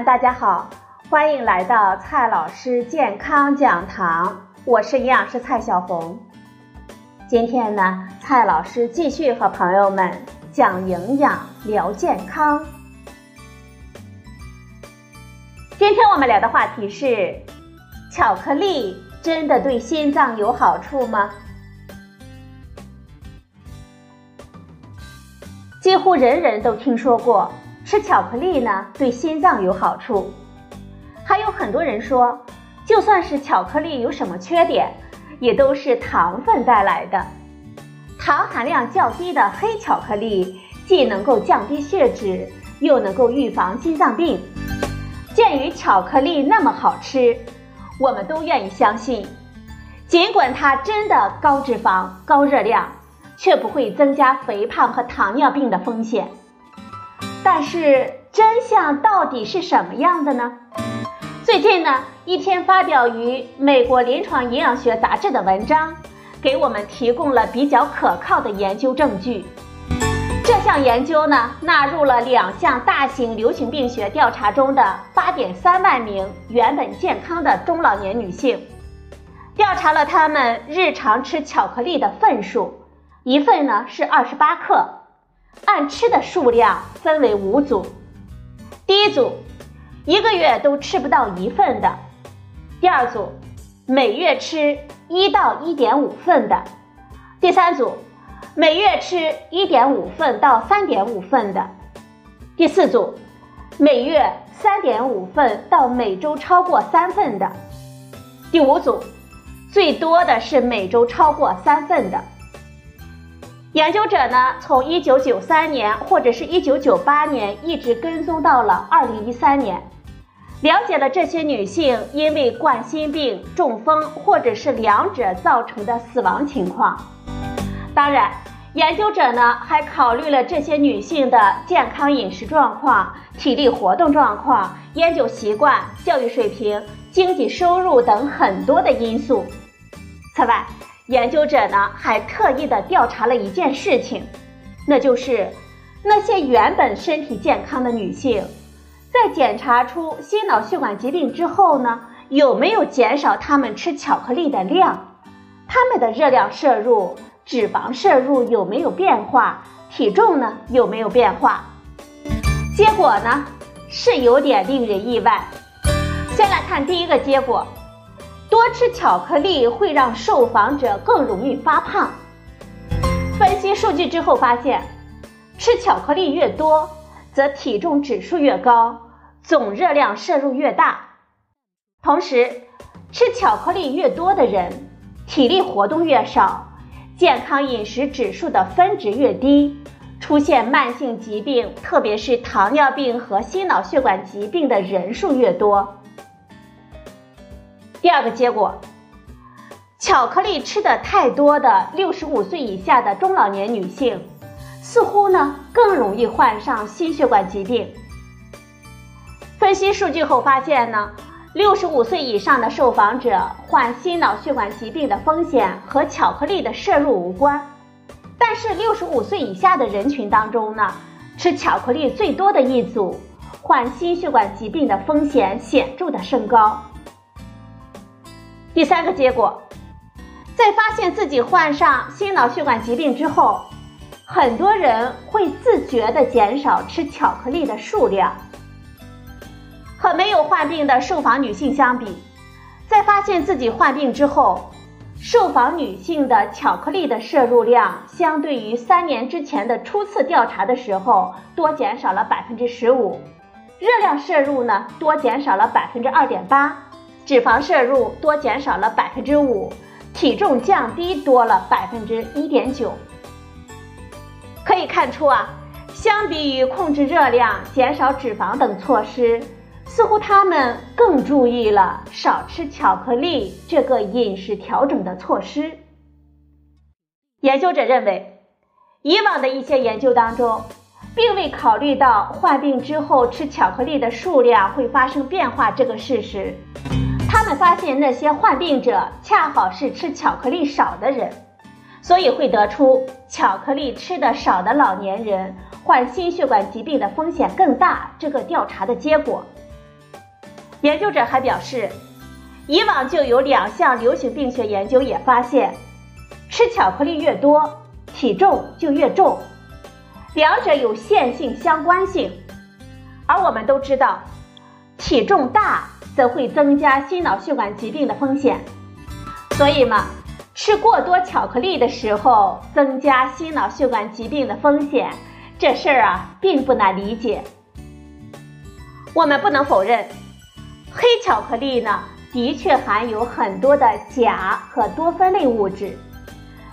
大家好，欢迎来到蔡老师健康讲堂，我是营养师蔡小红。今天呢，蔡老师继续和朋友们讲营养、聊健康。今天我们聊的话题是：巧克力真的对心脏有好处吗？几乎人人都听说过吃巧克力呢对心脏有好处，还有很多人说，就算是巧克力有什么缺点，也都是糖分带来的。糖含量较低的黑巧克力既能够降低血脂，又能够预防心脏病。鉴于巧克力那么好吃，我们都愿意相信，尽管它真的高脂肪、高热量。却不会增加肥胖和糖尿病的风险。但是真相到底是什么样的呢？最近呢，一篇发表于美国临床营养学杂志的文章，给我们提供了比较可靠的研究证据。这项研究呢，纳入了两项大型流行病学调查中的8.3万名原本健康的中老年女性，调查了她们日常吃巧克力的份数。一份呢是二十八克，按吃的数量分为五组。第一组，一个月都吃不到一份的；第二组，每月吃一到一点五份的；第三组，每月吃一点五份到三点五份的；第四组，每月三点五份到每周超过三份的；第五组，最多的是每周超过三份的。研究者呢，从一九九三年或者是一九九八年一直跟踪到了二零一三年，了解了这些女性因为冠心病、中风或者是两者造成的死亡情况。当然，研究者呢还考虑了这些女性的健康饮食状况、体力活动状况、烟酒习惯、教育水平、经济收入等很多的因素。此外，研究者呢还特意的调查了一件事情，那就是那些原本身体健康的女性，在检查出心脑血管疾病之后呢，有没有减少她们吃巧克力的量？她们的热量摄入、脂肪摄入有没有变化？体重呢有没有变化？结果呢是有点令人意外。先来看第一个结果。多吃巧克力会让受访者更容易发胖。分析数据之后发现，吃巧克力越多，则体重指数越高，总热量摄入越大。同时，吃巧克力越多的人，体力活动越少，健康饮食指数的分值越低，出现慢性疾病，特别是糖尿病和心脑血管疾病的人数越多。第二个结果，巧克力吃的太多的六十五岁以下的中老年女性，似乎呢更容易患上心血管疾病。分析数据后发现呢，六十五岁以上的受访者患心脑血管疾病的风险和巧克力的摄入无关，但是六十五岁以下的人群当中呢，吃巧克力最多的一组，患心血管疾病的风险显著的升高。第三个结果，在发现自己患上心脑血管疾病之后，很多人会自觉地减少吃巧克力的数量。和没有患病的受访女性相比，在发现自己患病之后，受访女性的巧克力的摄入量，相对于三年之前的初次调查的时候，多减少了百分之十五，热量摄入呢，多减少了百分之二点八。脂肪摄入多减少了百分之五，体重降低多了百分之一点九。可以看出啊，相比于控制热量、减少脂肪等措施，似乎他们更注意了少吃巧克力这个饮食调整的措施。研究者认为，以往的一些研究当中，并未考虑到患病之后吃巧克力的数量会发生变化这个事实。他们发现那些患病者恰好是吃巧克力少的人，所以会得出巧克力吃的少的老年人患心血管疾病的风险更大这个调查的结果。研究者还表示，以往就有两项流行病学研究也发现，吃巧克力越多，体重就越重，两者有线性相关性。而我们都知道，体重大则会增加心脑血管疾病的风险，所以嘛，吃过多巧克力的时候增加心脑血管疾病的风险，这事儿啊并不难理解。我们不能否认，黑巧克力呢的确含有很多的钾和多酚类物质，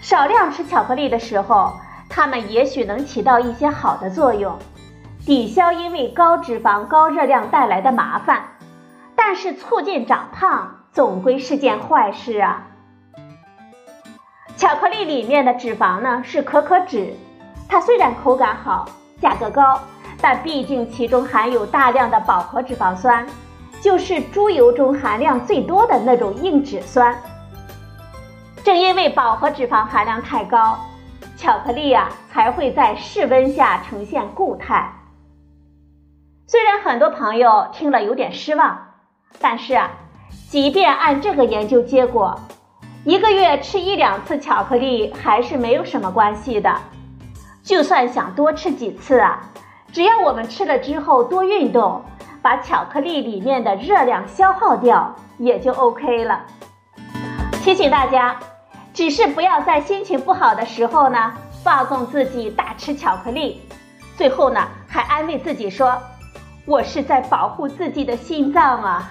少量吃巧克力的时候，它们也许能起到一些好的作用。抵消因为高脂肪、高热量带来的麻烦，但是促进长胖总归是件坏事啊。巧克力里面的脂肪呢是可可脂，它虽然口感好、价格高，但毕竟其中含有大量的饱和脂肪酸，就是猪油中含量最多的那种硬脂酸。正因为饱和脂肪含量太高，巧克力啊才会在室温下呈现固态。虽然很多朋友听了有点失望，但是啊，即便按这个研究结果，一个月吃一两次巧克力还是没有什么关系的。就算想多吃几次啊，只要我们吃了之后多运动，把巧克力里面的热量消耗掉，也就 OK 了。提醒大家，只是不要在心情不好的时候呢，放纵自己大吃巧克力，最后呢还安慰自己说。我是在保护自己的心脏啊！